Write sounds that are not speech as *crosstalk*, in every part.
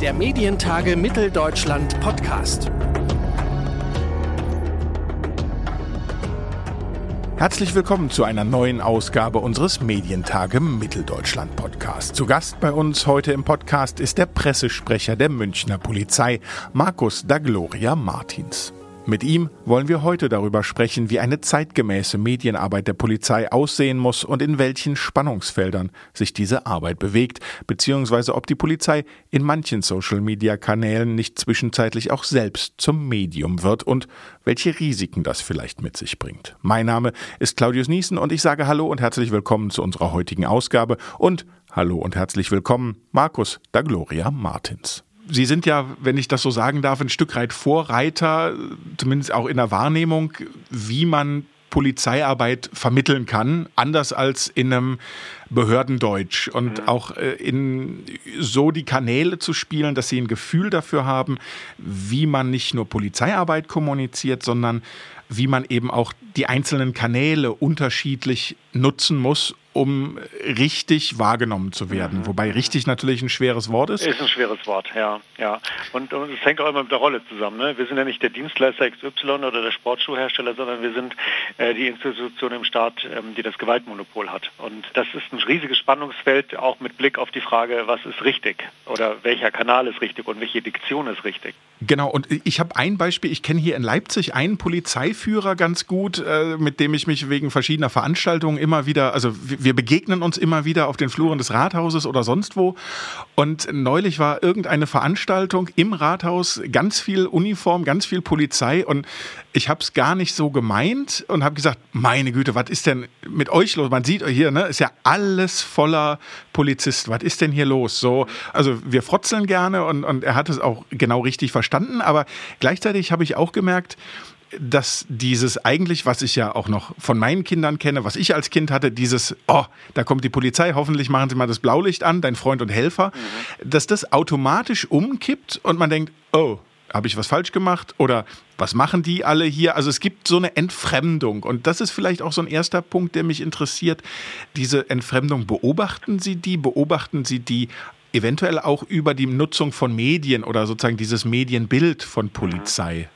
Der Medientage Mitteldeutschland Podcast. Herzlich willkommen zu einer neuen Ausgabe unseres Medientage Mitteldeutschland Podcast. Zu Gast bei uns heute im Podcast ist der Pressesprecher der Münchner Polizei, Markus Dagloria Martins. Mit ihm wollen wir heute darüber sprechen, wie eine zeitgemäße Medienarbeit der Polizei aussehen muss und in welchen Spannungsfeldern sich diese Arbeit bewegt, beziehungsweise ob die Polizei in manchen Social-Media-Kanälen nicht zwischenzeitlich auch selbst zum Medium wird und welche Risiken das vielleicht mit sich bringt. Mein Name ist Claudius Niesen und ich sage Hallo und herzlich willkommen zu unserer heutigen Ausgabe und Hallo und herzlich willkommen Markus da Gloria Martins. Sie sind ja, wenn ich das so sagen darf, ein Stück weit Vorreiter, zumindest auch in der Wahrnehmung, wie man Polizeiarbeit vermitteln kann, anders als in einem Behördendeutsch und mhm. auch äh, in so die Kanäle zu spielen, dass sie ein Gefühl dafür haben, wie man nicht nur Polizeiarbeit kommuniziert, sondern wie man eben auch die einzelnen Kanäle unterschiedlich nutzen muss, um richtig wahrgenommen zu werden. Mhm. Wobei richtig natürlich ein schweres Wort ist. Ist ein schweres Wort, ja. ja. Und, es hängt auch immer mit der Rolle zusammen. Ne? Wir sind ja nicht der Dienstleister XY oder der Sportschuhhersteller, sondern wir sind äh, die Institution im Staat, ähm, die das Gewaltmonopol hat. Und das ist ein riesiges Spannungsfeld, auch mit Blick auf die Frage, was ist richtig oder welcher Kanal ist richtig und welche Diktion ist richtig. Genau, und ich habe ein Beispiel, ich kenne hier in Leipzig einen Polizeiführer ganz gut, äh, mit dem ich mich wegen verschiedener Veranstaltungen immer wieder, also wir begegnen uns immer wieder auf den Fluren des Rathauses oder sonst wo. Und neulich war irgendeine Veranstaltung im Rathaus, ganz viel Uniform, ganz viel Polizei. Und ich habe es gar nicht so gemeint und habe gesagt, meine Güte, was ist denn mit euch los? Man sieht hier, ne, ist ja alles voller Polizisten. Was ist denn hier los? So, also wir frotzeln gerne und, und er hat es auch genau richtig verstanden. Aber gleichzeitig habe ich auch gemerkt, dass dieses eigentlich, was ich ja auch noch von meinen Kindern kenne, was ich als Kind hatte, dieses, oh, da kommt die Polizei, hoffentlich machen sie mal das Blaulicht an, dein Freund und Helfer, mhm. dass das automatisch umkippt und man denkt, oh, habe ich was falsch gemacht oder was machen die alle hier? Also es gibt so eine Entfremdung und das ist vielleicht auch so ein erster Punkt, der mich interessiert. Diese Entfremdung, beobachten Sie die? Beobachten Sie die eventuell auch über die Nutzung von Medien oder sozusagen dieses Medienbild von Polizei?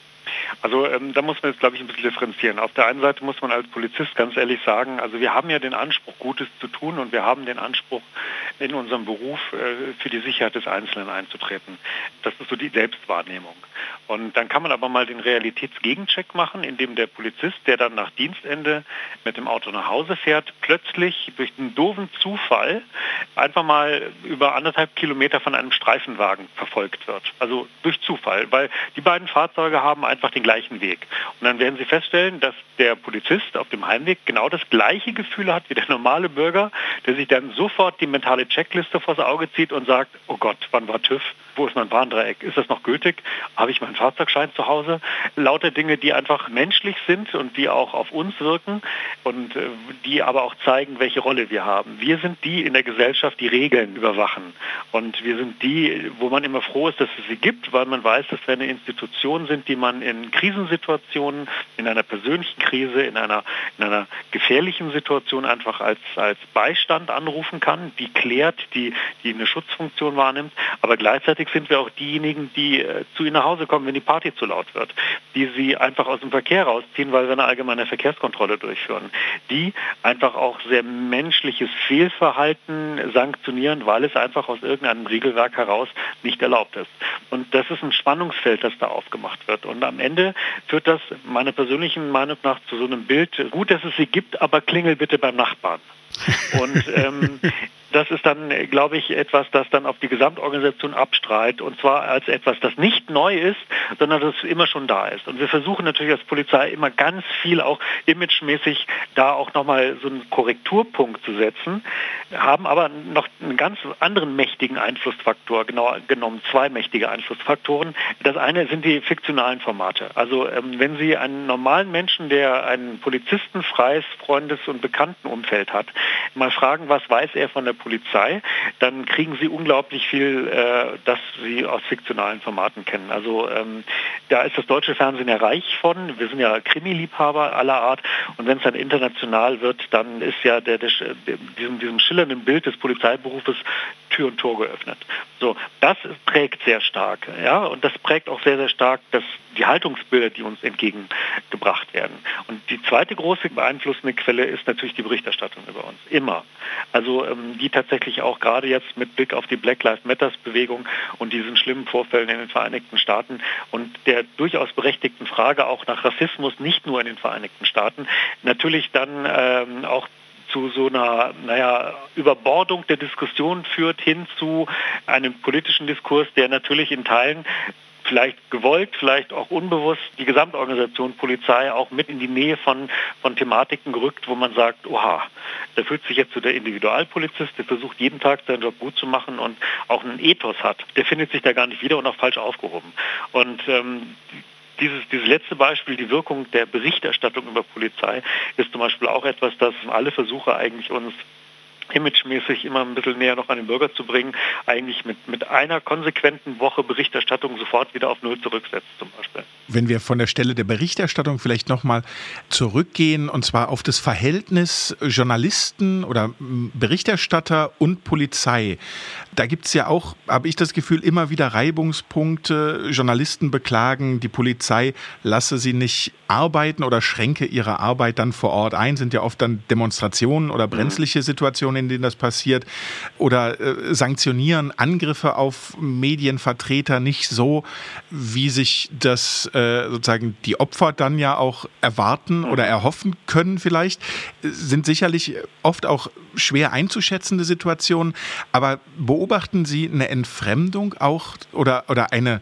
Also ähm, da muss man jetzt, glaube ich, ein bisschen differenzieren. Auf der einen Seite muss man als Polizist ganz ehrlich sagen, also wir haben ja den Anspruch, Gutes zu tun und wir haben den Anspruch, in unserem Beruf äh, für die Sicherheit des Einzelnen einzutreten. Das ist so die Selbstwahrnehmung. Und dann kann man aber mal den Realitätsgegencheck machen, indem der Polizist, der dann nach Dienstende mit dem Auto nach Hause fährt, plötzlich durch einen doofen Zufall einfach mal über anderthalb Kilometer von einem Streifenwagen verfolgt wird. Also durch Zufall, weil die beiden Fahrzeuge haben einfach den gleichen Weg. Und dann werden Sie feststellen, dass der Polizist auf dem Heimweg genau das gleiche Gefühl hat wie der normale Bürger, der sich dann sofort die mentale Checkliste vors Auge zieht und sagt, oh Gott, wann war TÜV? Wo ist mein Warndreieck? Ist das noch gültig? Habe ich meinen Fahrzeugschein zu Hause? Lauter Dinge, die einfach menschlich sind und die auch auf uns wirken und äh, die aber auch zeigen, welche Rolle wir haben. Wir sind die in der Gesellschaft, die Regeln überwachen. Und wir sind die, wo man immer froh ist, dass es sie gibt, weil man weiß, dass wir eine Institution sind, die man in Krisensituationen, in einer persönlichen Krise, in einer, in einer gefährlichen Situation einfach als, als Beistand anrufen kann, die klärt, die, die eine Schutzfunktion wahrnimmt. Aber gleichzeitig sind wir auch diejenigen, die äh, zu ihnen nach Hause kommen, wenn die Party zu laut wird, die sie einfach aus dem Verkehr rausziehen, weil wir eine allgemeine Verkehrskontrolle durchführen, die einfach auch sehr menschliches Fehlverhalten sanktionieren, weil es einfach aus irgendeinem Regelwerk heraus nicht erlaubt ist. Und das ist ein Spannungsfeld, das da aufgemacht wird. Und am Ende führt das meiner persönlichen Meinung nach zu so einem Bild, gut, dass es sie gibt, aber klingel bitte beim Nachbarn. Und ähm, *laughs* das ist dann, glaube ich, etwas, das dann auf die Gesamtorganisation abstrahlt und zwar als etwas, das nicht neu ist, sondern das immer schon da ist. Und wir versuchen natürlich als Polizei immer ganz viel auch imagemäßig da auch nochmal so einen Korrekturpunkt zu setzen, haben aber noch einen ganz anderen mächtigen Einflussfaktor, genau genommen zwei mächtige Einflussfaktoren. Das eine sind die fiktionalen Formate. Also ähm, wenn Sie einen normalen Menschen, der ein polizistenfreies Freundes- und Bekanntenumfeld hat, mal fragen, was weiß er von der Polizei, dann kriegen Sie unglaublich viel, äh, das Sie aus fiktionalen Formaten kennen. Also ähm, da ist das deutsche Fernsehen ja reich von. Wir sind ja Krimi-Liebhaber aller Art. Und wenn es dann international wird, dann ist ja der, der, diesem, diesem schillernden Bild des Polizeiberufes Tür und Tor geöffnet. So, das prägt sehr stark, ja, und das prägt auch sehr, sehr stark das, die Haltungsbilder, die uns entgegengebracht werden. Und die zweite große beeinflussende Quelle ist natürlich die Berichterstattung über uns. Immer. Also ähm, die tatsächlich auch gerade jetzt mit Blick auf die Black Lives Matters Bewegung und diesen schlimmen Vorfällen in den Vereinigten Staaten und der durchaus berechtigten Frage auch nach Rassismus nicht nur in den Vereinigten Staaten natürlich dann ähm, auch zu so einer naja, Überbordung der Diskussion führt hin zu einem politischen Diskurs, der natürlich in Teilen vielleicht gewollt, vielleicht auch unbewusst die Gesamtorganisation Polizei auch mit in die Nähe von, von Thematiken gerückt, wo man sagt, oha, da fühlt sich jetzt so der Individualpolizist, der versucht jeden Tag seinen Job gut zu machen und auch einen Ethos hat, der findet sich da gar nicht wieder und auch falsch aufgehoben. Und ähm, dieses, dieses letzte Beispiel, die Wirkung der Berichterstattung über Polizei, ist zum Beispiel auch etwas, das alle Versuche eigentlich uns imagemäßig immer ein bisschen näher noch an den Bürger zu bringen, eigentlich mit, mit einer konsequenten Woche Berichterstattung sofort wieder auf Null zurücksetzt zum Beispiel. Wenn wir von der Stelle der Berichterstattung vielleicht nochmal zurückgehen, und zwar auf das Verhältnis Journalisten oder Berichterstatter und Polizei. Da gibt es ja auch, habe ich das Gefühl, immer wieder Reibungspunkte. Journalisten beklagen, die Polizei lasse sie nicht arbeiten oder schränke ihre Arbeit dann vor Ort ein. Sind ja oft dann Demonstrationen oder mhm. brenzliche Situationen, in denen das passiert. Oder äh, sanktionieren Angriffe auf Medienvertreter nicht so, wie sich das äh, sozusagen die Opfer dann ja auch erwarten oder erhoffen können vielleicht. Sind sicherlich oft auch schwer einzuschätzende Situationen. Aber beobachten Sie eine Entfremdung auch oder, oder eine,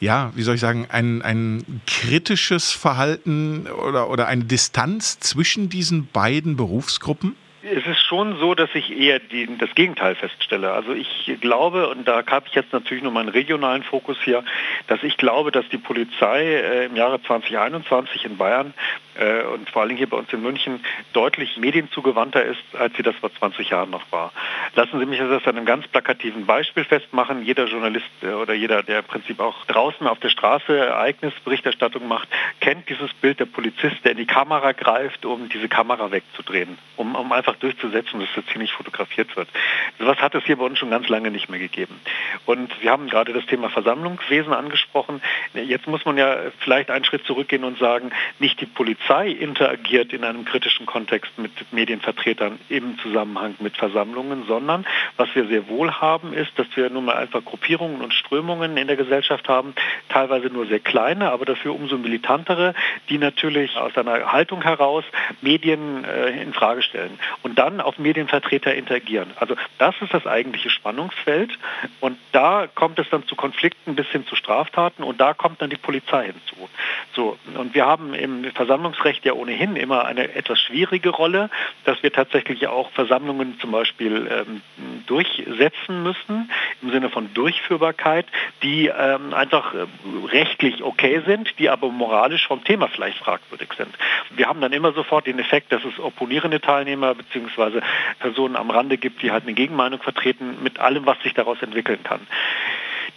ja, wie soll ich sagen, ein, ein kritisches Verhalten oder, oder eine Distanz zwischen diesen beiden Berufsgruppen? Es ist schon so, dass ich eher die, das Gegenteil feststelle. Also ich glaube, und da habe ich jetzt natürlich nur meinen regionalen Fokus hier, dass ich glaube, dass die Polizei äh, im Jahre 2021 in Bayern äh, und vor allem hier bei uns in München deutlich medienzugewandter ist, als sie das vor 20 Jahren noch war. Lassen Sie mich das an einem ganz plakativen Beispiel festmachen. Jeder Journalist äh, oder jeder, der im Prinzip auch draußen auf der Straße Ereignisberichterstattung macht, kennt dieses Bild der Polizist, der in die Kamera greift, um diese Kamera wegzudrehen, um, um einfach durchzusetzen, dass das hier nicht fotografiert wird. Sowas hat es hier bei uns schon ganz lange nicht mehr gegeben. Und Sie haben gerade das Thema Versammlungswesen angesprochen. Jetzt muss man ja vielleicht einen Schritt zurückgehen und sagen, nicht die Polizei Polizei interagiert in einem kritischen Kontext mit Medienvertretern im Zusammenhang mit Versammlungen, sondern was wir sehr wohl haben, ist, dass wir nun mal einfach Gruppierungen und Strömungen in der Gesellschaft haben, teilweise nur sehr kleine, aber dafür umso militantere, die natürlich aus einer Haltung heraus Medien äh, in Frage stellen und dann auf Medienvertreter interagieren. Also das ist das eigentliche Spannungsfeld und da kommt es dann zu Konflikten bis hin zu Straftaten und da kommt dann die Polizei hinzu. So und wir haben im Versammlungs Versammlungsrecht ja ohnehin immer eine etwas schwierige Rolle, dass wir tatsächlich auch Versammlungen zum Beispiel ähm, durchsetzen müssen, im Sinne von Durchführbarkeit, die ähm, einfach äh, rechtlich okay sind, die aber moralisch vom Thema vielleicht fragwürdig sind. Wir haben dann immer sofort den Effekt, dass es opponierende Teilnehmer bzw. Personen am Rande gibt, die halt eine Gegenmeinung vertreten, mit allem, was sich daraus entwickeln kann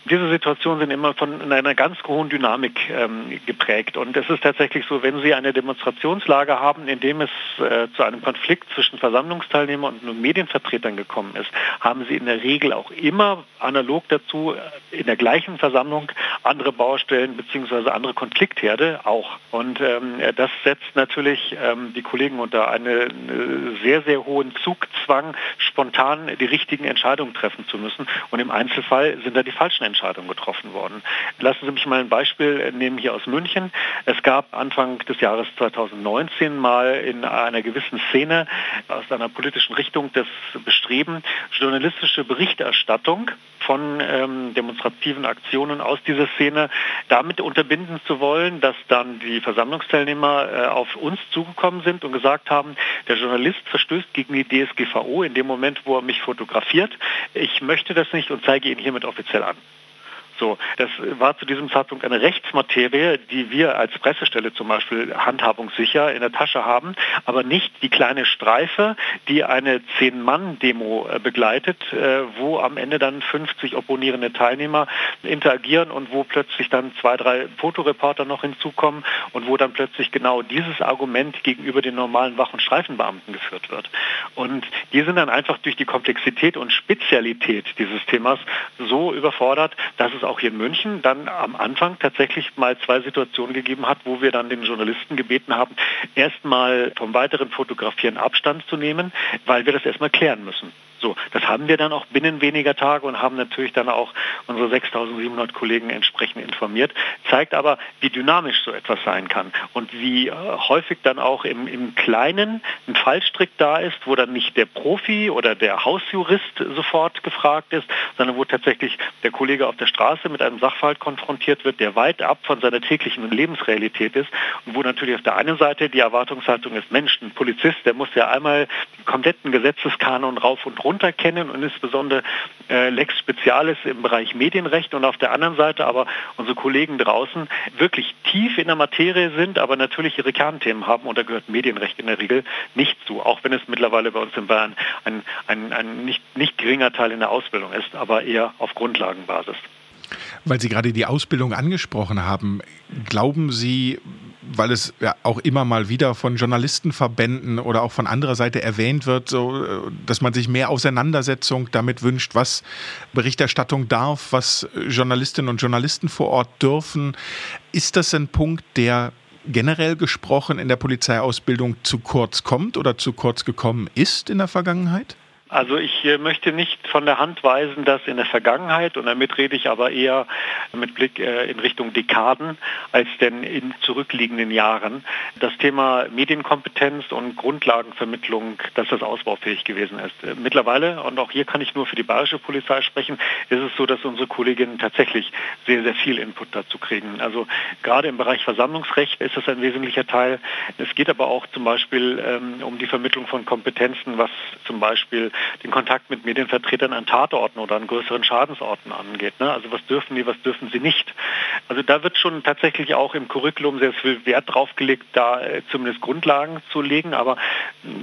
diese Situationen sind immer von einer ganz hohen Dynamik ähm, geprägt. Und es ist tatsächlich so, wenn Sie eine Demonstrationslage haben, in dem es äh, zu einem Konflikt zwischen Versammlungsteilnehmern und Medienvertretern gekommen ist, haben Sie in der Regel auch immer analog dazu äh, in der gleichen Versammlung andere Baustellen bzw. andere Konfliktherde auch. Und ähm, das setzt natürlich ähm, die Kollegen unter einen eine sehr, sehr hohen Zugzwang, spontan die richtigen Entscheidungen treffen zu müssen. Und im Einzelfall sind da die falschen Entscheidungen Entscheidungen getroffen worden. Lassen Sie mich mal ein Beispiel nehmen hier aus München. Es gab Anfang des Jahres 2019 mal in einer gewissen Szene aus einer politischen Richtung das Bestreben, journalistische Berichterstattung von ähm, demonstrativen Aktionen aus dieser Szene damit unterbinden zu wollen, dass dann die Versammlungsteilnehmer äh, auf uns zugekommen sind und gesagt haben, der Journalist verstößt gegen die DSGVO in dem Moment, wo er mich fotografiert. Ich möchte das nicht und zeige ihn hiermit offiziell an. So, das war zu diesem Zeitpunkt eine Rechtsmaterie, die wir als Pressestelle zum Beispiel handhabungssicher in der Tasche haben, aber nicht die kleine Streife, die eine Zehn-Mann-Demo äh, begleitet, äh, wo am Ende dann 50 opponierende Teilnehmer interagieren und wo plötzlich dann zwei, drei Fotoreporter noch hinzukommen und wo dann plötzlich genau dieses Argument gegenüber den normalen Wach- und Streifenbeamten geführt wird. Und die sind dann einfach durch die Komplexität und Spezialität dieses Themas so überfordert, dass es auch hier in München dann am Anfang tatsächlich mal zwei Situationen gegeben hat, wo wir dann den Journalisten gebeten haben, erstmal vom weiteren Fotografieren Abstand zu nehmen, weil wir das erstmal klären müssen. So, das haben wir dann auch binnen weniger Tage und haben natürlich dann auch unsere 6.700 Kollegen entsprechend informiert. Zeigt aber, wie dynamisch so etwas sein kann und wie äh, häufig dann auch im, im Kleinen ein Fallstrick da ist, wo dann nicht der Profi oder der Hausjurist sofort gefragt ist, sondern wo tatsächlich der Kollege auf der Straße mit einem Sachverhalt konfrontiert wird, der weit ab von seiner täglichen Lebensrealität ist und wo natürlich auf der einen Seite die Erwartungshaltung ist, Mensch, ein Polizist, der muss ja einmal den kompletten Gesetzeskanon rauf und runter kennen und insbesondere äh, Lex Spezialis im Bereich Medienrecht und auf der anderen Seite aber unsere Kollegen draußen wirklich tief in der Materie sind, aber natürlich ihre Kernthemen haben und da gehört Medienrecht in der Regel nicht zu, auch wenn es mittlerweile bei uns in Bayern ein, ein, ein nicht, nicht geringer Teil in der Ausbildung ist, aber eher auf Grundlagenbasis. Weil Sie gerade die Ausbildung angesprochen haben, glauben Sie, weil es ja auch immer mal wieder von Journalistenverbänden oder auch von anderer Seite erwähnt wird, so, dass man sich mehr Auseinandersetzung damit wünscht, was Berichterstattung darf, was Journalistinnen und Journalisten vor Ort dürfen. Ist das ein Punkt, der generell gesprochen in der Polizeiausbildung zu kurz kommt oder zu kurz gekommen ist in der Vergangenheit? Also ich äh, möchte nicht von der Hand weisen, dass in der Vergangenheit, und damit rede ich aber eher mit Blick äh, in Richtung Dekaden, als denn in zurückliegenden Jahren, das Thema Medienkompetenz und Grundlagenvermittlung, dass das ausbaufähig gewesen ist. Äh, mittlerweile, und auch hier kann ich nur für die bayerische Polizei sprechen, ist es so, dass unsere Kolleginnen tatsächlich sehr, sehr viel Input dazu kriegen. Also gerade im Bereich Versammlungsrecht ist das ein wesentlicher Teil. Es geht aber auch zum Beispiel ähm, um die Vermittlung von Kompetenzen, was zum Beispiel den Kontakt mit Medienvertretern an Tatorten oder an größeren Schadensorten angeht. Ne? Also was dürfen die, was dürfen sie nicht. Also da wird schon tatsächlich auch im Curriculum sehr viel Wert drauf gelegt, da äh, zumindest Grundlagen zu legen. Aber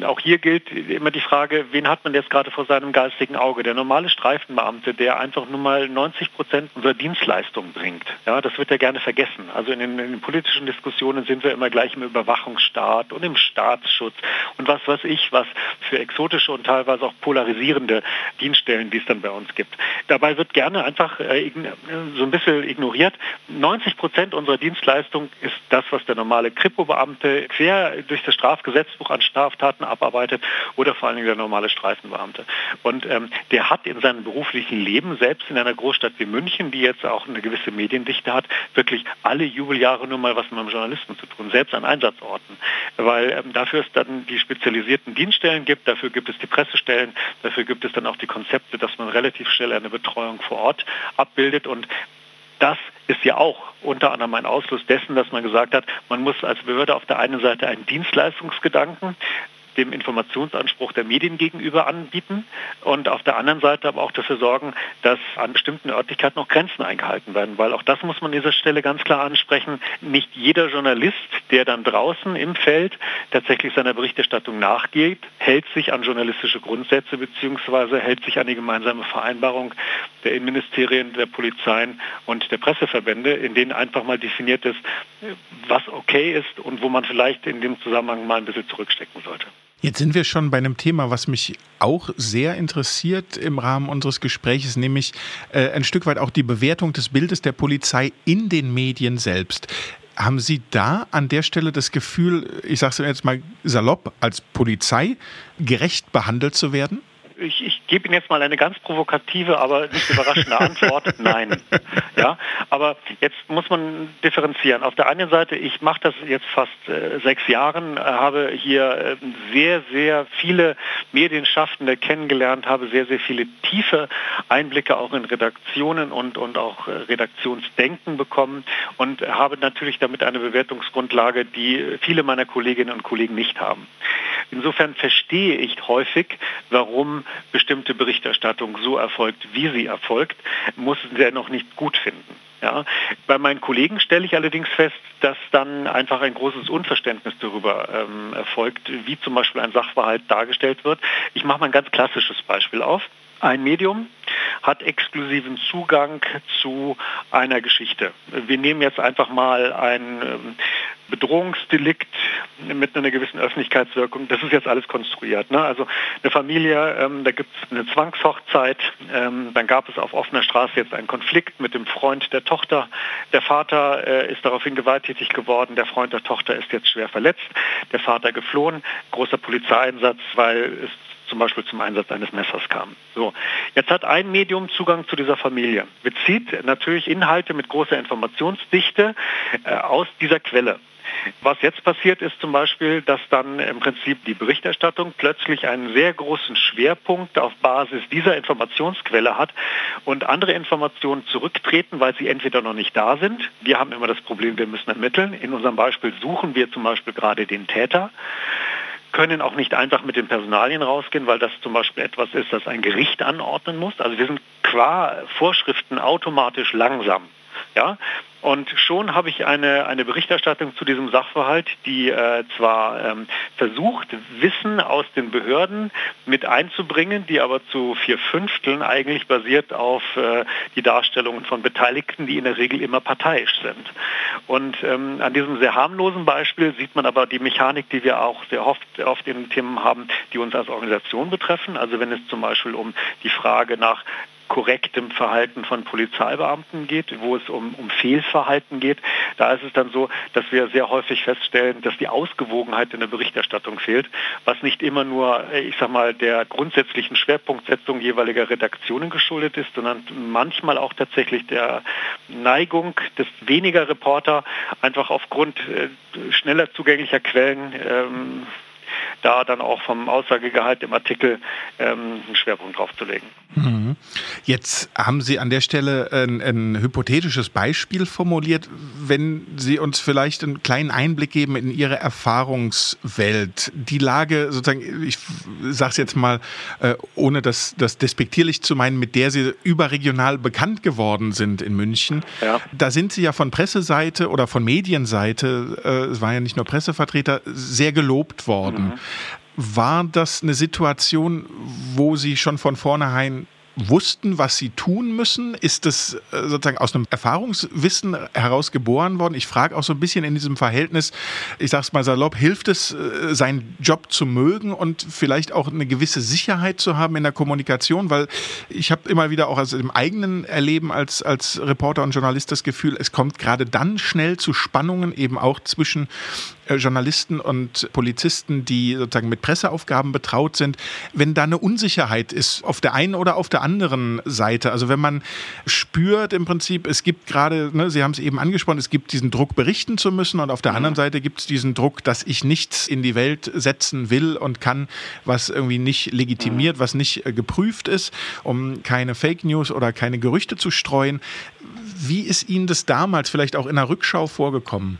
auch hier gilt immer die Frage, wen hat man jetzt gerade vor seinem geistigen Auge? Der normale Streifenbeamte, der einfach nur mal 90 Prozent unserer Dienstleistung bringt. Ja, das wird ja gerne vergessen. Also in den, in den politischen Diskussionen sind wir immer gleich im Überwachungsstaat und im Staatsschutz und was weiß ich, was für exotische und teilweise auch polarisierende Dienststellen, die es dann bei uns gibt. Dabei wird gerne einfach äh, so ein bisschen ignoriert. 90 Prozent unserer Dienstleistung ist das, was der normale Kripo-Beamte quer durch das Strafgesetzbuch an Straftaten abarbeitet oder vor allen Dingen der normale Streifenbeamte. Und ähm, der hat in seinem beruflichen Leben, selbst in einer Großstadt wie München, die jetzt auch eine gewisse Mediendichte hat, wirklich alle Jubeljahre nur mal was mit einem Journalisten zu tun, selbst an Einsatzorten. Weil ähm, dafür es dann die spezialisierten Dienststellen gibt, dafür gibt es die Pressestellen, Dafür gibt es dann auch die Konzepte, dass man relativ schnell eine Betreuung vor Ort abbildet. Und das ist ja auch unter anderem ein Ausfluss dessen, dass man gesagt hat, man muss als Behörde auf der einen Seite einen Dienstleistungsgedanken dem Informationsanspruch der Medien gegenüber anbieten und auf der anderen Seite aber auch dafür sorgen, dass an bestimmten Örtlichkeiten auch Grenzen eingehalten werden, weil auch das muss man an dieser Stelle ganz klar ansprechen. Nicht jeder Journalist, der dann draußen im Feld tatsächlich seiner Berichterstattung nachgeht, hält sich an journalistische Grundsätze bzw. hält sich an die gemeinsame Vereinbarung der Innenministerien, der Polizeien und der Presseverbände, in denen einfach mal definiert ist, was okay ist und wo man vielleicht in dem Zusammenhang mal ein bisschen zurückstecken sollte. Jetzt sind wir schon bei einem Thema, was mich auch sehr interessiert im Rahmen unseres Gesprächs, nämlich äh, ein Stück weit auch die Bewertung des Bildes der Polizei in den Medien selbst. Haben Sie da an der Stelle das Gefühl, ich sage es jetzt mal salopp, als Polizei gerecht behandelt zu werden? Ich, ich gebe Ihnen jetzt mal eine ganz provokative, aber nicht überraschende Antwort. *laughs* Nein. Ja, aber jetzt muss man differenzieren. Auf der einen Seite, ich mache das jetzt fast äh, sechs Jahren, äh, habe hier äh, sehr, sehr viele Medienschaffende kennengelernt, habe sehr, sehr viele tiefe Einblicke auch in Redaktionen und, und auch äh, Redaktionsdenken bekommen und habe natürlich damit eine Bewertungsgrundlage, die viele meiner Kolleginnen und Kollegen nicht haben. Insofern verstehe ich häufig, warum bestimmte Berichterstattung so erfolgt, wie sie erfolgt, muss sie ja noch nicht gut finden. Ja. Bei meinen Kollegen stelle ich allerdings fest, dass dann einfach ein großes Unverständnis darüber ähm, erfolgt, wie zum Beispiel ein Sachverhalt dargestellt wird. Ich mache mal ein ganz klassisches Beispiel auf. Ein Medium hat exklusiven Zugang zu einer Geschichte. Wir nehmen jetzt einfach mal ein ähm, Bedrohungsdelikt mit einer gewissen Öffentlichkeitswirkung. Das ist jetzt alles konstruiert. Ne? Also eine Familie, ähm, da gibt es eine Zwangshochzeit, ähm, dann gab es auf offener Straße jetzt einen Konflikt mit dem Freund der Tochter. Der Vater äh, ist daraufhin gewalttätig geworden, der Freund der Tochter ist jetzt schwer verletzt, der Vater geflohen, großer Polizeieinsatz, weil es zum Beispiel zum Einsatz eines Messers kam. So, jetzt hat ein Medium Zugang zu dieser Familie, bezieht natürlich Inhalte mit großer Informationsdichte äh, aus dieser Quelle. Was jetzt passiert ist zum Beispiel, dass dann im Prinzip die Berichterstattung plötzlich einen sehr großen Schwerpunkt auf Basis dieser Informationsquelle hat und andere Informationen zurücktreten, weil sie entweder noch nicht da sind. Wir haben immer das Problem, wir müssen ermitteln. In unserem Beispiel suchen wir zum Beispiel gerade den Täter können auch nicht einfach mit den Personalien rausgehen, weil das zum Beispiel etwas ist, das ein Gericht anordnen muss. Also wir sind qua Vorschriften automatisch langsam. Ja? Und schon habe ich eine, eine Berichterstattung zu diesem Sachverhalt, die äh, zwar ähm, versucht, Wissen aus den Behörden mit einzubringen, die aber zu vier Fünfteln eigentlich basiert auf äh, die Darstellungen von Beteiligten, die in der Regel immer parteiisch sind. Und ähm, an diesem sehr harmlosen Beispiel sieht man aber die Mechanik, die wir auch sehr oft, oft in Themen haben, die uns als Organisation betreffen. Also wenn es zum Beispiel um die Frage nach korrektem Verhalten von Polizeibeamten geht, wo es um, um Fehlverhalten geht. Da ist es dann so, dass wir sehr häufig feststellen, dass die Ausgewogenheit in der Berichterstattung fehlt, was nicht immer nur, äh, ich sag mal, der grundsätzlichen Schwerpunktsetzung jeweiliger Redaktionen geschuldet ist, sondern manchmal auch tatsächlich der Neigung des weniger Reporter einfach aufgrund äh, schneller zugänglicher Quellen ähm, da dann auch vom Aussagegehalt im Artikel ähm, einen Schwerpunkt drauf zu legen. Mhm. Jetzt haben Sie an der Stelle ein, ein, hypothetisches Beispiel formuliert. Wenn Sie uns vielleicht einen kleinen Einblick geben in Ihre Erfahrungswelt, die Lage sozusagen, ich sage es jetzt mal, äh, ohne das, das despektierlich zu meinen, mit der Sie überregional bekannt geworden sind in München. Ja. Da sind Sie ja von Presseseite oder von Medienseite, äh, es war ja nicht nur Pressevertreter, sehr gelobt worden. Mhm. War das eine Situation, wo Sie schon von vornherein wussten, was sie tun müssen? Ist das äh, sozusagen aus einem Erfahrungswissen heraus geboren worden? Ich frage auch so ein bisschen in diesem Verhältnis, ich sage es mal salopp, hilft es, äh, seinen Job zu mögen und vielleicht auch eine gewisse Sicherheit zu haben in der Kommunikation? Weil ich habe immer wieder auch aus dem eigenen Erleben als, als Reporter und Journalist das Gefühl, es kommt gerade dann schnell zu Spannungen eben auch zwischen Journalisten und Polizisten, die sozusagen mit Presseaufgaben betraut sind, wenn da eine Unsicherheit ist auf der einen oder auf der anderen Seite. Also wenn man spürt im Prinzip, es gibt gerade, ne, Sie haben es eben angesprochen, es gibt diesen Druck, berichten zu müssen und auf der anderen Seite gibt es diesen Druck, dass ich nichts in die Welt setzen will und kann, was irgendwie nicht legitimiert, was nicht äh, geprüft ist, um keine Fake News oder keine Gerüchte zu streuen. Wie ist Ihnen das damals vielleicht auch in der Rückschau vorgekommen?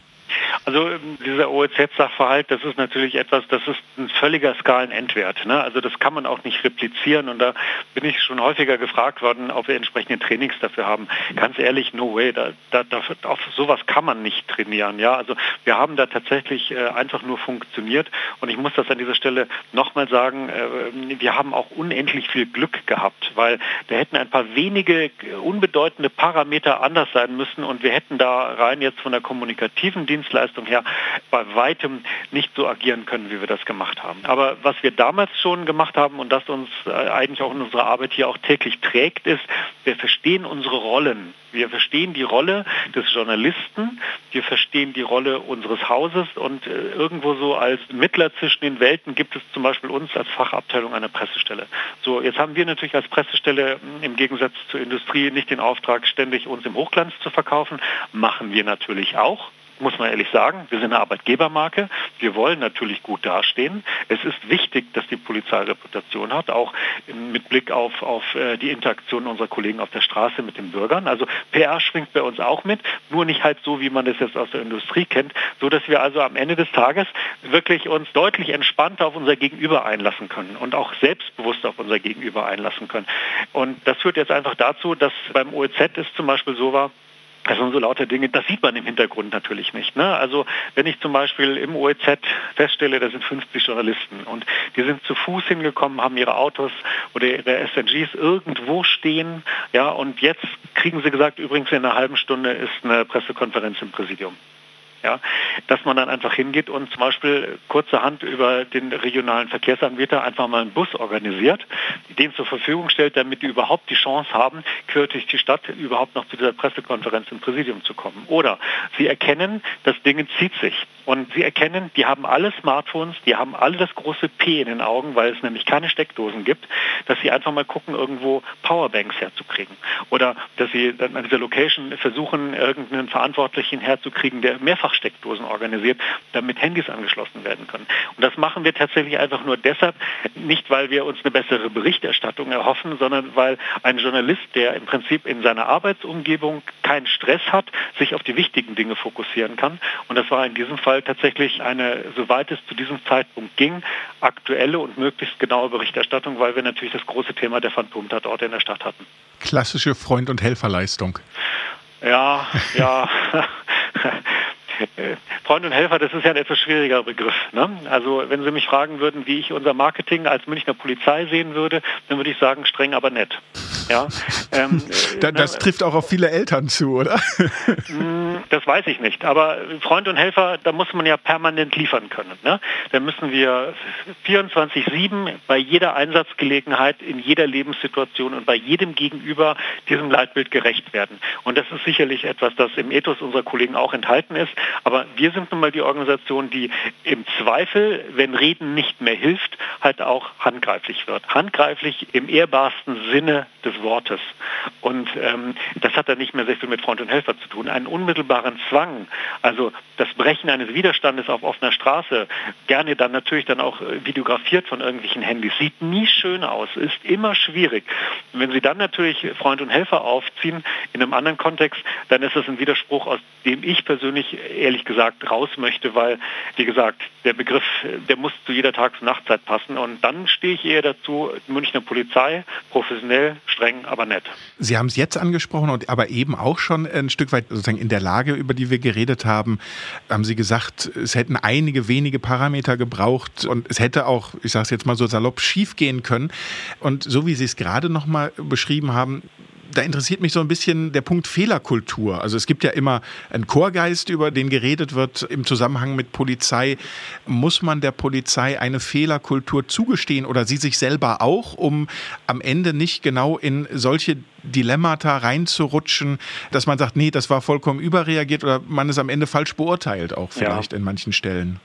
Also ähm, dieser OEZ-Sachverhalt, das ist natürlich etwas, das ist ein völliger Skalenendwert. Ne? Also das kann man auch nicht replizieren und da bin ich schon häufiger gefragt worden, ob wir entsprechende Trainings dafür haben. Ganz ehrlich, no way, da, da, da, auf sowas kann man nicht trainieren. Ja? Also wir haben da tatsächlich äh, einfach nur funktioniert und ich muss das an dieser Stelle nochmal sagen, äh, wir haben auch unendlich viel Glück gehabt, weil da hätten ein paar wenige unbedeutende Parameter anders sein müssen und wir hätten da rein jetzt von der kommunikativen Dienstleistung Leistung her bei weitem nicht so agieren können, wie wir das gemacht haben. Aber was wir damals schon gemacht haben und das uns äh, eigentlich auch in unserer Arbeit hier auch täglich trägt, ist, wir verstehen unsere Rollen. Wir verstehen die Rolle des Journalisten, wir verstehen die Rolle unseres Hauses und äh, irgendwo so als Mittler zwischen den Welten gibt es zum Beispiel uns als Fachabteilung einer Pressestelle. So, jetzt haben wir natürlich als Pressestelle hm, im Gegensatz zur Industrie nicht den Auftrag, ständig uns im Hochglanz zu verkaufen. Machen wir natürlich auch. Muss man ehrlich sagen. Wir sind eine Arbeitgebermarke. Wir wollen natürlich gut dastehen. Es ist wichtig, dass die Polizei Reputation hat, auch mit Blick auf, auf äh, die Interaktion unserer Kollegen auf der Straße mit den Bürgern. Also PR schwingt bei uns auch mit, nur nicht halt so, wie man das jetzt aus der Industrie kennt, so dass wir also am Ende des Tages wirklich uns deutlich entspannter auf unser Gegenüber einlassen können und auch selbstbewusst auf unser Gegenüber einlassen können. Und das führt jetzt einfach dazu, dass beim OEZ es zum Beispiel so war, das sind so lauter Dinge, das sieht man im Hintergrund natürlich nicht. Ne? Also wenn ich zum Beispiel im OEZ feststelle, da sind 50 Journalisten und die sind zu Fuß hingekommen, haben ihre Autos oder ihre SNGs irgendwo stehen, ja, und jetzt kriegen sie gesagt, übrigens in einer halben Stunde ist eine Pressekonferenz im Präsidium ja, dass man dann einfach hingeht und zum Beispiel kurzerhand über den regionalen Verkehrsanbieter einfach mal einen Bus organisiert, den zur Verfügung stellt, damit die überhaupt die Chance haben, quer durch die Stadt überhaupt noch zu dieser Pressekonferenz im Präsidium zu kommen. Oder sie erkennen, das Ding zieht sich und sie erkennen, die haben alle Smartphones, die haben alle das große P in den Augen, weil es nämlich keine Steckdosen gibt, dass sie einfach mal gucken, irgendwo Powerbanks herzukriegen. Oder dass sie dann an dieser Location versuchen, irgendeinen Verantwortlichen herzukriegen, der mehrfach Steckdosen organisiert, damit Handys angeschlossen werden können. Und das machen wir tatsächlich einfach nur deshalb, nicht weil wir uns eine bessere Berichterstattung erhoffen, sondern weil ein Journalist, der im Prinzip in seiner Arbeitsumgebung keinen Stress hat, sich auf die wichtigen Dinge fokussieren kann. Und das war in diesem Fall tatsächlich eine, soweit es zu diesem Zeitpunkt ging, aktuelle und möglichst genaue Berichterstattung, weil wir natürlich das große Thema der Phantomtatorte in der Stadt hatten. Klassische Freund- und Helferleistung. Ja, ja. *laughs* *laughs* *laughs* Freund und Helfer, das ist ja ein etwas schwieriger Begriff. Ne? Also wenn Sie mich fragen würden, wie ich unser Marketing als Münchner Polizei sehen würde, dann würde ich sagen, streng, aber nett. Ja, *laughs* ähm, das ne, trifft auch auf viele Eltern zu, oder? *laughs* Mm, das weiß ich nicht. Aber Freund und Helfer, da muss man ja permanent liefern können. Ne? Da müssen wir 24-7 bei jeder Einsatzgelegenheit, in jeder Lebenssituation und bei jedem Gegenüber diesem Leitbild gerecht werden. Und das ist sicherlich etwas, das im Ethos unserer Kollegen auch enthalten ist. Aber wir sind nun mal die Organisation, die im Zweifel, wenn Reden nicht mehr hilft, halt auch handgreiflich wird. Handgreiflich im ehrbarsten Sinne des Wortes. Und ähm, das hat dann nicht mehr sehr viel mit Freund und Helfer zu tun. Einen unmittelbaren Zwang, also das Brechen eines Widerstandes auf offener Straße, gerne dann natürlich dann auch äh, videografiert von irgendwelchen Handys, sieht nie schön aus, ist immer schwierig. Und wenn Sie dann natürlich Freund und Helfer aufziehen in einem anderen Kontext, dann ist das ein Widerspruch, aus dem ich persönlich ehrlich gesagt raus möchte, weil, wie gesagt, der Begriff, der muss zu jeder Tages- und Nachtzeit passen. Und dann stehe ich eher dazu, Münchner Polizei, professionell, streng aber nett. Sie haben es jetzt angesprochen und aber eben auch schon ein Stück weit sozusagen in der Lage, über die wir geredet haben, haben Sie gesagt, es hätten einige wenige Parameter gebraucht und es hätte auch, ich sage es jetzt mal so salopp, schief gehen können. Und so wie Sie es gerade noch mal beschrieben haben, da interessiert mich so ein bisschen der Punkt Fehlerkultur. Also es gibt ja immer einen Chorgeist, über den geredet wird im Zusammenhang mit Polizei. Muss man der Polizei eine Fehlerkultur zugestehen oder sie sich selber auch, um am Ende nicht genau in solche Dilemmata reinzurutschen, dass man sagt, nee, das war vollkommen überreagiert oder man es am Ende falsch beurteilt, auch vielleicht ja. in manchen Stellen?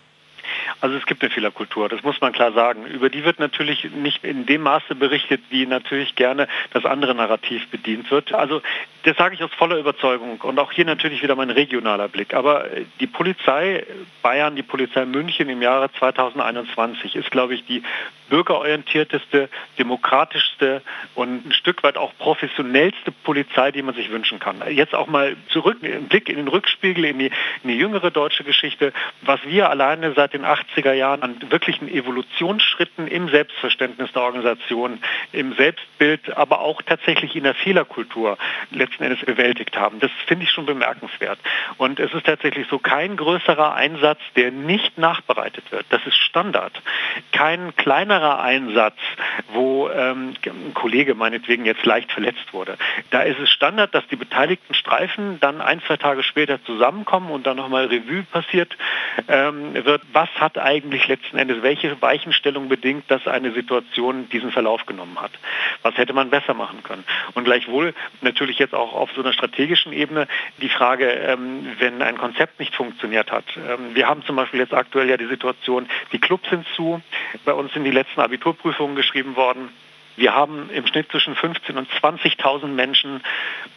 Also es gibt eine Fehlerkultur, das muss man klar sagen. Über die wird natürlich nicht in dem Maße berichtet, wie natürlich gerne das andere Narrativ bedient wird. Also das sage ich aus voller Überzeugung und auch hier natürlich wieder mein regionaler Blick. Aber die Polizei Bayern, die Polizei München im Jahre 2021 ist, glaube ich, die bürgerorientierteste, demokratischste und ein Stück weit auch professionellste Polizei, die man sich wünschen kann. Jetzt auch mal zurück, ein Blick in den Rückspiegel, in die, in die jüngere deutsche Geschichte, was wir alleine seit den 80er Jahren an wirklichen Evolutionsschritten im Selbstverständnis der Organisation, im Selbstbild, aber auch tatsächlich in der Fehlerkultur letzten Endes bewältigt haben. Das finde ich schon bemerkenswert. Und es ist tatsächlich so kein größerer Einsatz, der nicht nachbereitet wird. Das ist Standard. Kein kleiner kleinerer Einsatz, wo ähm, ein Kollege meinetwegen jetzt leicht verletzt wurde. Da ist es Standard, dass die beteiligten Streifen dann ein, zwei Tage später zusammenkommen und dann nochmal Revue passiert ähm, wird. Was hat eigentlich letzten Endes welche Weichenstellung bedingt, dass eine Situation diesen Verlauf genommen hat? Was hätte man besser machen können? Und gleichwohl natürlich jetzt auch auf so einer strategischen Ebene die Frage, ähm, wenn ein Konzept nicht funktioniert hat. Ähm, wir haben zum Beispiel jetzt aktuell ja die Situation, die Clubs sind zu. Bei uns sind die letzten letzten Abiturprüfungen geschrieben worden. Wir haben im Schnitt zwischen 15.000 und 20.000 Menschen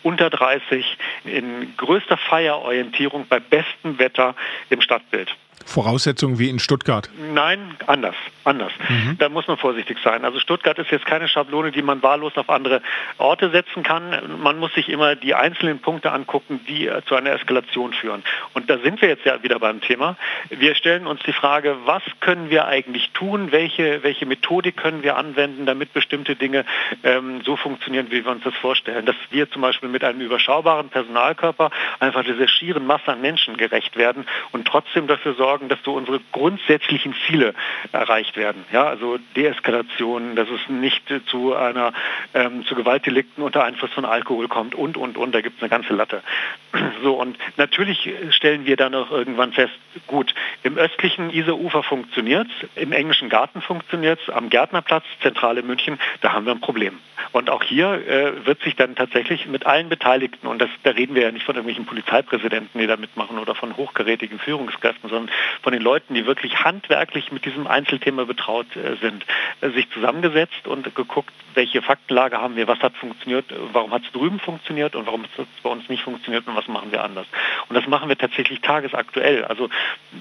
unter 30 in größter Feierorientierung bei bestem Wetter im Stadtbild. Voraussetzungen wie in Stuttgart? Nein, anders, anders. Mhm. Da muss man vorsichtig sein. Also Stuttgart ist jetzt keine Schablone, die man wahllos auf andere Orte setzen kann. Man muss sich immer die einzelnen Punkte angucken, die äh, zu einer Eskalation führen. Und da sind wir jetzt ja wieder beim Thema. Wir stellen uns die Frage, was können wir eigentlich tun? Welche, welche Methodik können wir anwenden, damit bestimmte Dinge ähm, so funktionieren, wie wir uns das vorstellen? Dass wir zum Beispiel mit einem überschaubaren Personalkörper einfach dieser schieren Masse an Menschen gerecht werden und trotzdem dafür sorgen, dass so unsere grundsätzlichen Ziele erreicht werden. Ja, also Deeskalation, dass es nicht zu einer ähm, zu Gewaltdelikten unter Einfluss von Alkohol kommt und und und. Da gibt es eine ganze Latte. *clears throat* So und natürlich stellen wir dann auch irgendwann fest, gut, im östlichen Isarufer funktioniert es, im englischen Garten funktioniert es, am Gärtnerplatz, zentrale München, da haben wir ein Problem. Und auch hier äh, wird sich dann tatsächlich mit allen Beteiligten, und das, da reden wir ja nicht von irgendwelchen Polizeipräsidenten, die da mitmachen oder von hochgerätigen Führungskräften, sondern von den Leuten, die wirklich handwerklich mit diesem Einzelthema betraut äh, sind, äh, sich zusammengesetzt und geguckt, welche Faktenlage haben wir, was hat funktioniert, warum hat es drüben funktioniert und warum hat es bei uns nicht funktioniert und was machen wir anders. Und das machen wir tatsächlich tagesaktuell. Also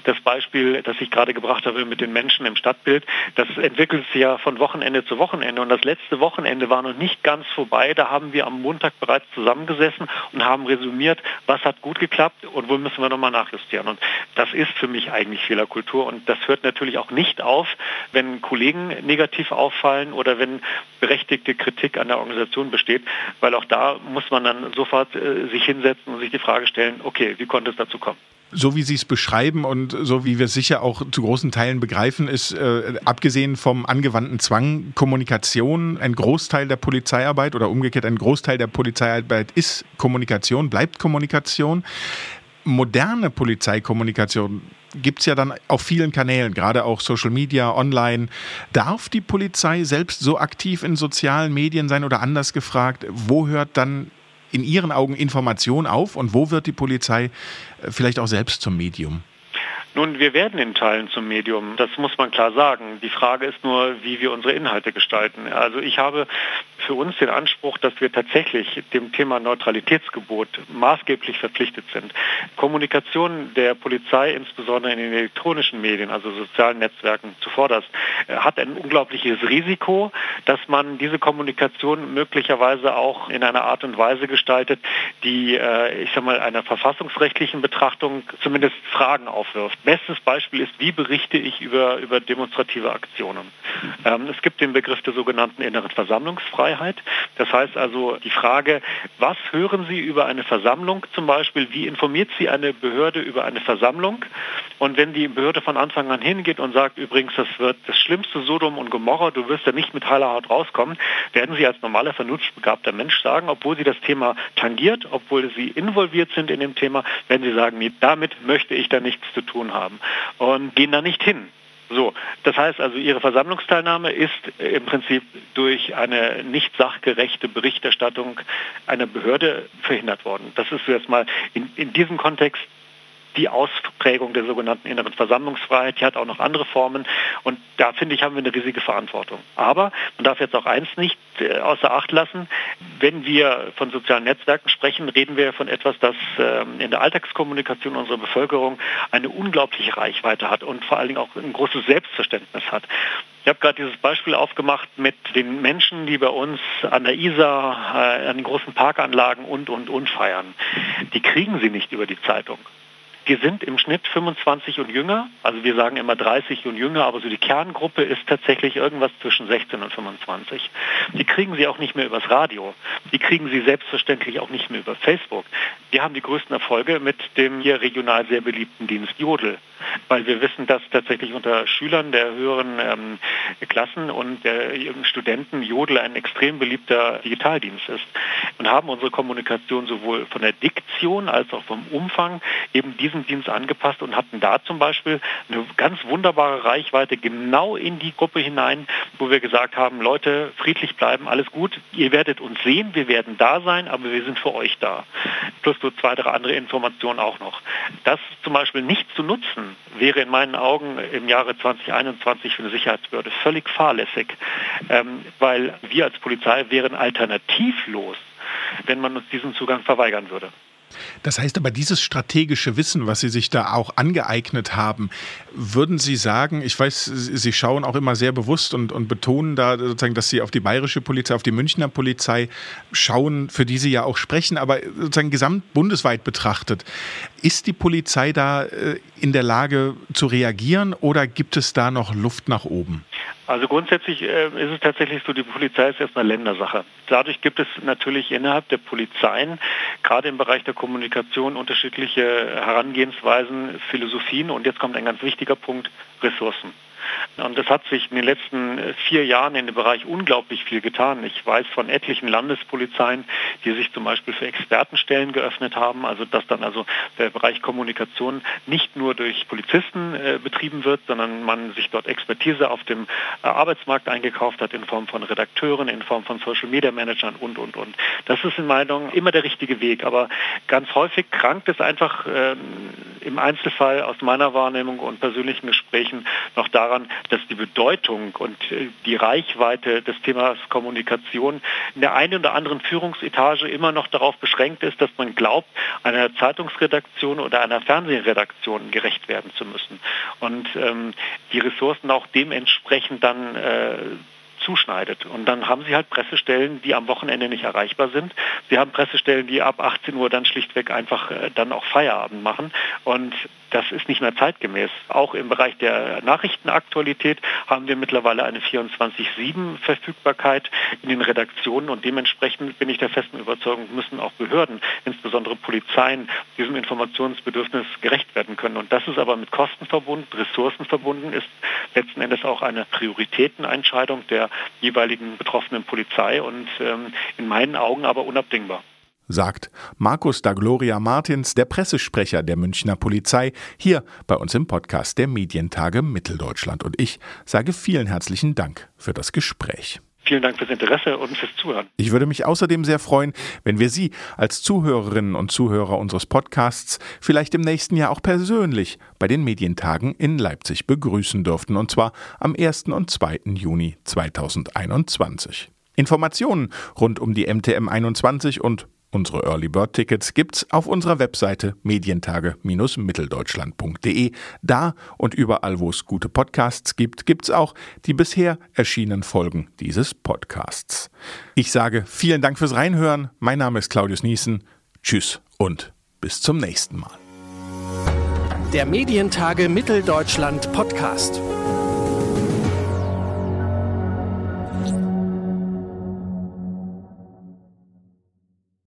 das Beispiel, das ich gerade gebracht habe mit den Menschen im Stadtbild, das entwickelt sich ja von Wochenende zu Wochenende und das letzte Wochenende war noch nicht ganz vorbei. Da haben wir am Montag bereits zusammengesessen und haben resümiert, was hat gut geklappt und wo müssen wir nochmal nachjustieren. Und das ist für mich eigentlich Fehlerkultur. Und das hört natürlich auch nicht auf, wenn Kollegen negativ auffallen oder wenn berechtigte Kritik an der Organisation besteht, weil auch da muss man dann sofort äh, sich hinsetzen und sich die Frage stellen, okay, wie konnte es dazu kommen? So wie Sie es beschreiben und so wie wir sicher auch zu großen Teilen begreifen, ist äh, abgesehen vom angewandten Zwang Kommunikation ein Großteil der Polizeiarbeit oder umgekehrt ein Großteil der Polizeiarbeit ist Kommunikation, bleibt Kommunikation. Moderne Polizeikommunikation gibt es ja dann auf vielen Kanälen, gerade auch Social Media, online. Darf die Polizei selbst so aktiv in sozialen Medien sein oder anders gefragt, wo hört dann in Ihren Augen Information auf und wo wird die Polizei äh, vielleicht auch selbst zum Medium? Nun, wir werden in Teilen zum Medium, das muss man klar sagen. Die Frage ist nur, wie wir unsere Inhalte gestalten. Also ich habe für uns den Anspruch, dass wir tatsächlich dem Thema Neutralitätsgebot maßgeblich verpflichtet sind. Kommunikation der Polizei, insbesondere in den elektronischen Medien, also sozialen Netzwerken zuvorderst, äh, hat ein unglaubliches Risiko, dass man diese Kommunikation möglicherweise auch in einer Art und Weise gestaltet, die, äh, ich sag mal, einer verfassungsrechtlichen Betrachtung zumindest Fragen aufwirft. Bestes Beispiel ist, wie berichte ich über, über demonstrative Aktionen. Ähm, es gibt den Begriff der sogenannten inneren Versammlungsfreiheit. Das heißt also die Frage, was hören Sie über eine Versammlung zum Beispiel? Wie informiert Sie eine Behörde über eine Versammlung? Und wenn die Behörde von Anfang an hingeht und sagt, übrigens, das wird das schlimmste Sodom und Gomorra, du wirst da nicht mit heiler Haut rauskommen, werden Sie als normaler, vernunftbegabter Mensch sagen, obwohl Sie das Thema tangiert, obwohl Sie involviert sind in dem Thema, werden Sie sagen, nee, damit möchte ich da nichts zu tun haben und gehen da nicht hin. So, das heißt also, Ihre Versammlungsteilnahme ist im Prinzip durch eine nicht sachgerechte Berichterstattung einer Behörde verhindert worden. Das ist jetzt mal in, in diesem Kontext die Ausprägung der sogenannten inneren Versammlungsfreiheit, die hat auch noch andere Formen und da finde ich, haben wir eine riesige Verantwortung. Aber man darf jetzt auch eins nicht äh, außer Acht lassen, wenn wir von sozialen Netzwerken sprechen, reden wir von etwas, das ähm, in der Alltagskommunikation unserer Bevölkerung eine unglaubliche Reichweite hat und vor allen Dingen auch ein großes Selbstverständnis hat. Ich habe gerade dieses Beispiel aufgemacht mit den Menschen, die bei uns an der Isar, äh, an den großen Parkanlagen und, und, und feiern. Die kriegen sie nicht über die Zeitung. Die sind im Schnitt 25 und jünger. Also wir sagen immer 30 und jünger, aber so die Kerngruppe ist tatsächlich irgendwas zwischen 16 und 25. Die kriegen sie auch nicht mehr übers Radio. Die kriegen sie selbstverständlich auch nicht mehr über Facebook. Wir haben die größten Erfolge mit dem hier regional sehr beliebten Dienst Jodel, weil wir wissen, dass tatsächlich unter Schülern der höheren ähm, Klassen und der Studenten Jodel ein extrem beliebter Digitaldienst ist und haben unsere Kommunikation sowohl von der Diktion als auch vom Umfang eben diese Dienst angepasst und hatten da zum Beispiel eine ganz wunderbare Reichweite genau in die Gruppe hinein, wo wir gesagt haben, Leute, friedlich bleiben, alles gut, ihr werdet uns sehen, wir werden da sein, aber wir sind für euch da. Plus so zwei, drei andere Informationen auch noch. Das zum Beispiel nicht zu nutzen, wäre in meinen Augen im Jahre 2021 für eine Sicherheitsbehörde völlig fahrlässig, ähm, weil wir als Polizei wären alternativlos, wenn man uns diesen Zugang verweigern würde. Das heißt aber, dieses strategische Wissen, was Sie sich da auch angeeignet haben, würden Sie sagen, ich weiß, Sie schauen auch immer sehr bewusst und, und betonen da sozusagen, dass Sie auf die bayerische Polizei, auf die Münchner Polizei schauen, für die Sie ja auch sprechen, aber sozusagen gesamt bundesweit betrachtet, ist die Polizei da äh, in der Lage zu reagieren oder gibt es da noch Luft nach oben? Also grundsätzlich äh, ist es tatsächlich so, die Polizei ist erstmal Ländersache. Dadurch gibt es natürlich innerhalb der Polizeien, gerade im Bereich der Kommunikation, unterschiedliche Herangehensweisen, Philosophien und jetzt kommt ein ganz wichtiger Punkt, Ressourcen. Und es hat sich in den letzten äh, vier Jahren in dem Bereich unglaublich viel getan. Ich weiß von etlichen Landespolizeien, die sich zum Beispiel für Expertenstellen geöffnet haben, also dass dann also der Bereich Kommunikation nicht nur durch Polizisten äh, betrieben wird, sondern man sich dort Expertise auf dem äh, Arbeitsmarkt eingekauft hat in Form von Redakteuren, in Form von Social Media Managern und, und, und. Das ist in meiner Meinung immer der richtige Weg. Aber ganz häufig krankt es einfach ähm, im Einzelfall aus meiner Wahrnehmung und persönlichen Gesprächen noch daran, dass die Bedeutung und äh, die Reichweite des Themas Kommunikation in der einen oder anderen Führungsetage immer noch darauf beschränkt ist, dass man glaubt, einer Zeitungsredaktion oder einer Fernsehredaktion gerecht werden zu müssen. Und ähm, die Ressourcen auch dementsprechend dann äh, zuschneidet. Und dann haben sie halt Pressestellen, die am Wochenende nicht erreichbar sind. Sie haben Pressestellen, die ab 18 Uhr dann schlichtweg einfach äh, dann auch Feierabend machen. Und das ist nicht mehr zeitgemäß. Auch im Bereich der Nachrichtenaktualität haben wir mittlerweile eine 24-7-Verfügbarkeit in den Redaktionen und dementsprechend bin ich der festen Überzeugung, müssen auch Behörden, insbesondere Polizeien, diesem Informationsbedürfnis gerecht werden können. Und das ist aber mit Kosten verbunden, Ressourcen verbunden, ist letzten Endes auch eine Prioritätenentscheidung der jeweiligen betroffenen Polizei und ähm, in meinen Augen aber unabdingbar sagt Markus da Gloria Martins, der Pressesprecher der Münchner Polizei, hier bei uns im Podcast der Medientage Mitteldeutschland. Und ich sage vielen herzlichen Dank für das Gespräch. Vielen Dank fürs Interesse und fürs Zuhören. Ich würde mich außerdem sehr freuen, wenn wir Sie als Zuhörerinnen und Zuhörer unseres Podcasts vielleicht im nächsten Jahr auch persönlich bei den Medientagen in Leipzig begrüßen dürften, und zwar am 1. und 2. Juni 2021. Informationen rund um die MTM 21 und Unsere Early Bird Tickets gibt's auf unserer Webseite medientage-mitteldeutschland.de. Da und überall, wo es gute Podcasts gibt, gibt's auch die bisher erschienenen Folgen dieses Podcasts. Ich sage vielen Dank fürs Reinhören. Mein Name ist Claudius Niesen. Tschüss und bis zum nächsten Mal. Der Medientage Mitteldeutschland Podcast.